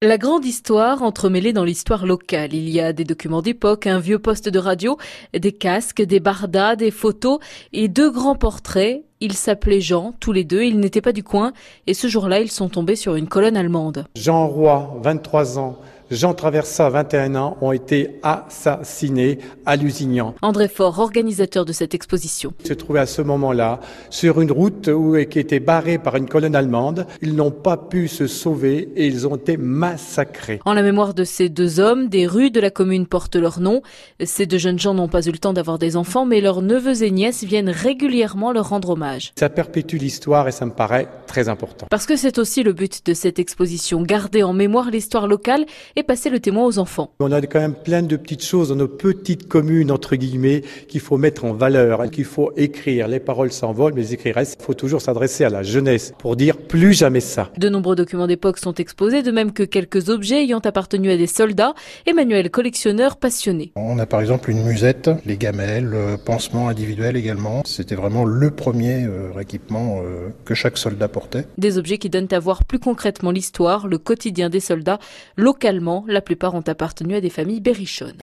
La grande histoire entremêlée dans l'histoire locale. Il y a des documents d'époque, un vieux poste de radio, des casques, des bardas, des photos et deux grands portraits. Ils s'appelaient Jean, tous les deux, ils n'étaient pas du coin et ce jour-là, ils sont tombés sur une colonne allemande. Jean Roy, 23 ans, Jean Traversa, 21 ans, ont été assassinés à Lusignan. André Faure, organisateur de cette exposition. Ils se trouvaient à ce moment-là sur une route où, qui était barrée par une colonne allemande. Ils n'ont pas pu se sauver et ils ont été massacrés. En la mémoire de ces deux hommes, des rues de la commune portent leur nom. Ces deux jeunes gens n'ont pas eu le temps d'avoir des enfants, mais leurs neveux et nièces viennent régulièrement leur rendre hommage. Ça perpétue l'histoire et ça me paraît très important. Parce que c'est aussi le but de cette exposition, garder en mémoire l'histoire locale et passer le témoin aux enfants. On a quand même plein de petites choses dans nos petites communes, entre guillemets, qu'il faut mettre en valeur, qu'il faut écrire. Les paroles s'envolent, mais les écrits restent. Il faut toujours s'adresser à la jeunesse pour dire plus jamais ça. De nombreux documents d'époque sont exposés, de même que quelques objets ayant appartenu à des soldats. Emmanuel, collectionneur passionné. On a par exemple une musette, les gamelles, euh, pansements individuels également. C'était vraiment le premier euh, équipement euh, que chaque soldat portait. Des objets qui donnent à voir plus concrètement l'histoire, le quotidien des soldats, localement la plupart ont appartenu à des familles berrichonnes.